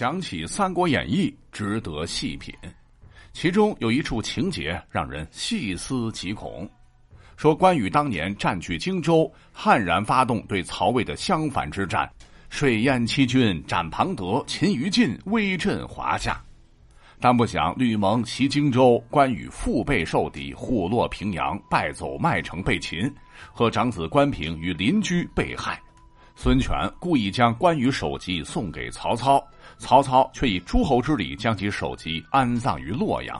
讲起《三国演义》，值得细品。其中有一处情节让人细思极恐。说关羽当年占据荆州，悍然发动对曹魏的相反之战，水淹七军，斩庞德，擒于禁，威震华夏。但不想吕蒙袭荆州，关羽腹背受敌，虎落平阳，败走麦城，被擒，和长子关平与邻居被害。孙权故意将关羽首级送给曹操，曹操却以诸侯之礼将其首级安葬于洛阳。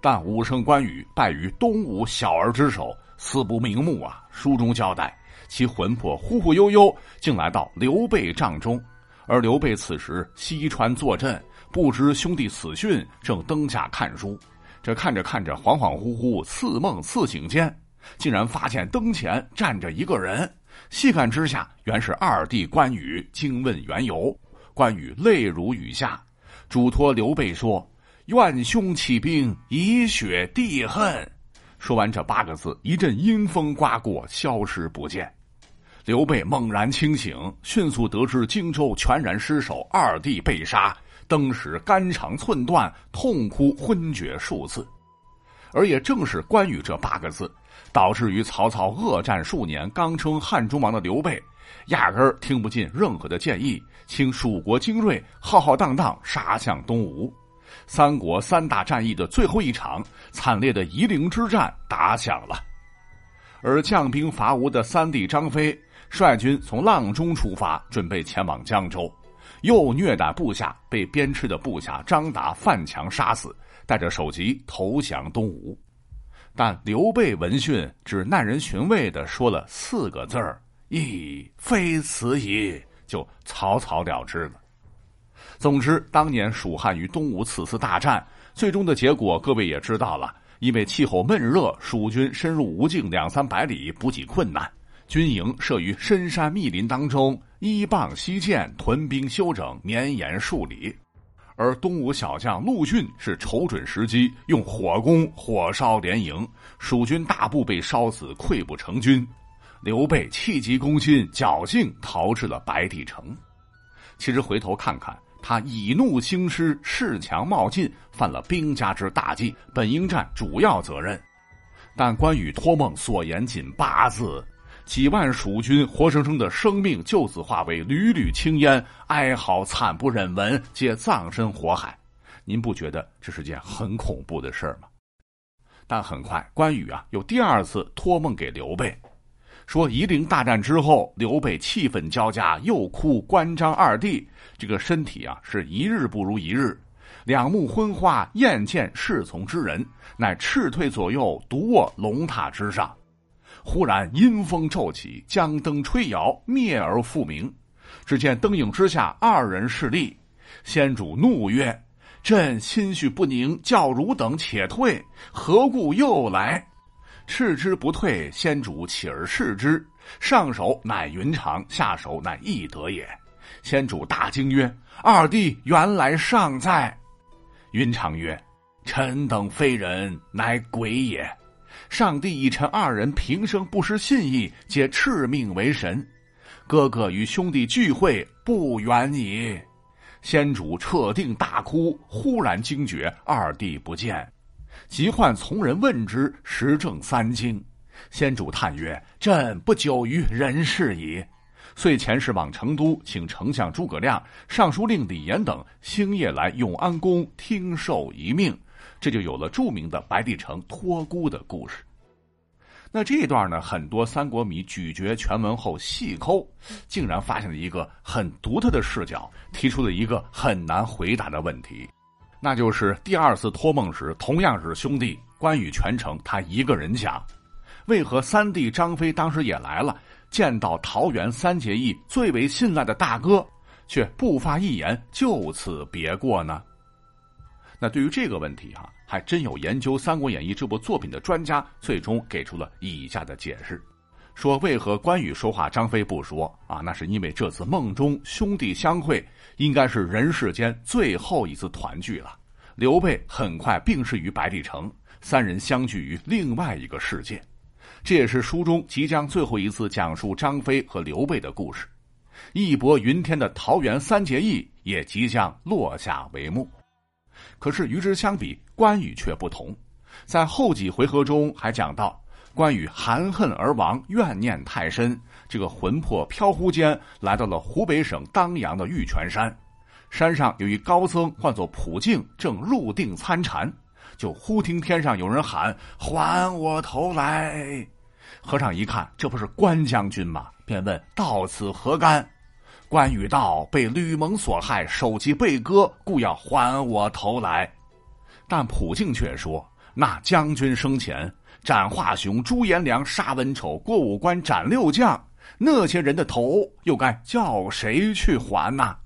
但武圣关羽败于东吴小儿之手，死不瞑目啊！书中交代，其魂魄忽忽悠悠，竟来到刘备帐中，而刘备此时西川坐镇，不知兄弟死讯，正灯下看书。这看着看着，恍恍惚惚，似梦似醒间，竟然发现灯前站着一个人。细看之下，原是二弟关羽。惊问缘由，关羽泪如雨下，嘱托刘备说：“愿兄起兵，以雪弟恨。”说完这八个字，一阵阴风刮过，消失不见。刘备猛然清醒，迅速得知荆州全然失守，二弟被杀，登时肝肠寸断，痛哭昏厥数次。而也正是关羽这八个字。导致于曹操恶战数年，刚称汉中王的刘备，压根儿听不进任何的建议，请蜀国精锐浩浩荡荡杀向东吴。三国三大战役的最后一场惨烈的夷陵之战打响了，而将兵伐吴的三弟张飞率军从阆中出发，准备前往江州，又虐待部下，被鞭笞的部下张达、范强杀死，带着首级投降东吴。但刘备闻讯，只耐人寻味的说了四个字儿：“亦非此矣”，就草草了之了。总之，当年蜀汉与东吴此次大战，最终的结果各位也知道了。因为气候闷热，蜀军深入吴境两三百里，补给困难，军营设于深山密林当中，依傍西涧，屯兵休整，绵延数里。而东吴小将陆逊是瞅准时机，用火攻火烧连营，蜀军大部被烧死，溃不成军。刘备气急攻心，侥幸逃至了白帝城。其实回头看看，他以怒兴师，恃强冒进，犯了兵家之大忌，本应占主要责任。但关羽托梦所言仅八字。几万蜀军活生生的生命就此化为缕缕青烟，哀嚎惨不忍闻，皆葬身火海。您不觉得这是件很恐怖的事儿吗？但很快，关羽啊又第二次托梦给刘备，说夷陵大战之后，刘备气愤交加，又哭关张二弟，这个身体啊是一日不如一日，两目昏花，厌见侍从之人，乃斥退左右，独卧龙榻之上。忽然阴风骤起，将灯吹摇，灭而复明。只见灯影之下，二人势立。先主怒曰：“朕心绪不宁，叫汝等且退，何故又来？”斥之不退，先主起而视之，上手乃云长，下手乃翼德也。先主大惊曰：“二弟原来尚在。”云长曰：“臣等非人，乃鬼也。”上帝以臣二人平生不失信义，皆敕命为神。哥哥与兄弟聚会，不远矣。先主彻定大哭，忽然惊觉二弟不见，急唤从人问之，时正三更。先主叹曰：“朕不久于人世矣。”遂遣使往成都，请丞相诸葛亮、尚书令李严等星夜来永安宫听受遗命。这就有了著名的白帝城托孤的故事。那这一段呢，很多三国迷咀嚼全文后细抠，竟然发现了一个很独特的视角，提出了一个很难回答的问题，那就是第二次托梦时，同样是兄弟关羽全程他一个人讲，为何三弟张飞当时也来了，见到桃园三结义最为信赖的大哥，却不发一言，就此别过呢？那对于这个问题哈，还真有研究《三国演义》这部作品的专家，最终给出了以下的解释：说为何关羽说话，张飞不说啊？那是因为这次梦中兄弟相会，应该是人世间最后一次团聚了。刘备很快病逝于白帝城，三人相聚于另外一个世界。这也是书中即将最后一次讲述张飞和刘备的故事。义薄云天的桃园三结义也即将落下帷幕。可是与之相比，关羽却不同，在后几回合中还讲到，关羽含恨而亡，怨念太深，这个魂魄飘忽间来到了湖北省当阳的玉泉山，山上有一高僧唤作普净，正入定参禅，就忽听天上有人喊：“还我头来！”和尚一看，这不是关将军吗？便问：“到此何干？”关羽道：“被吕蒙所害，首级被割，故要还我头来。”但普净却说：“那将军生前斩华雄、朱颜良、杀文丑、过五关斩六将，那些人的头又该叫谁去还呢？”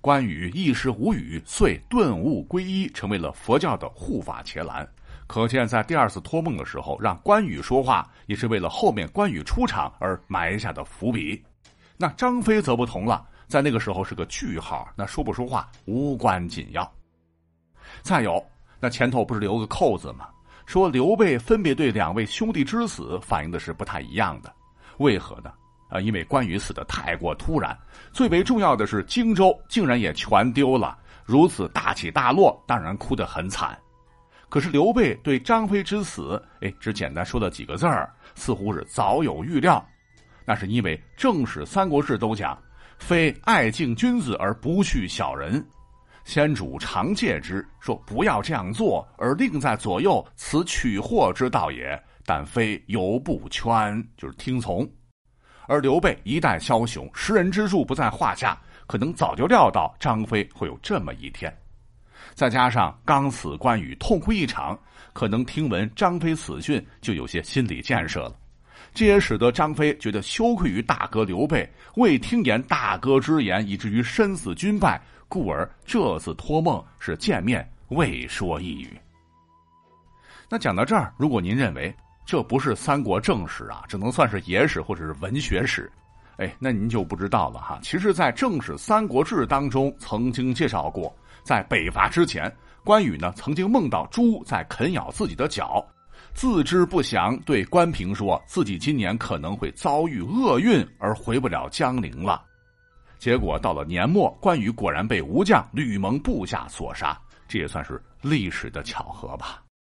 关羽一时无语，遂顿悟皈依，成为了佛教的护法伽蓝。可见，在第二次托梦的时候，让关羽说话，也是为了后面关羽出场而埋下的伏笔。那张飞则不同了，在那个时候是个句号，那说不说话无关紧要。再有，那前头不是留个扣子吗？说刘备分别对两位兄弟之死反映的是不太一样的，为何呢？啊，因为关羽死的太过突然，最为重要的是荆州竟然也全丢了，如此大起大落，当然哭得很惨。可是刘备对张飞之死，哎，只简单说了几个字儿，似乎是早有预料。那是因为正史《三国志》都讲，非爱敬君子而不恤小人，先主常戒之，说不要这样做，而令在左右，此取祸之道也。但非犹不圈，就是听从。而刘备一代枭雄，识人之术不在话下，可能早就料到张飞会有这么一天。再加上刚死关羽痛哭一场，可能听闻张飞死讯，就有些心理建设了。这也使得张飞觉得羞愧于大哥刘备未听言大哥之言，以至于身死军败，故而这次托梦是见面未说一语。那讲到这儿，如果您认为这不是三国正史啊，只能算是野史或者是文学史，哎，那您就不知道了哈。其实，在正史《三国志》当中曾经介绍过，在北伐之前，关羽呢曾经梦到猪在啃咬自己的脚。自知不祥，对关平说自己今年可能会遭遇厄运，而回不了江陵了。结果到了年末，关羽果然被吴将吕蒙部下所杀，这也算是历史的巧合吧。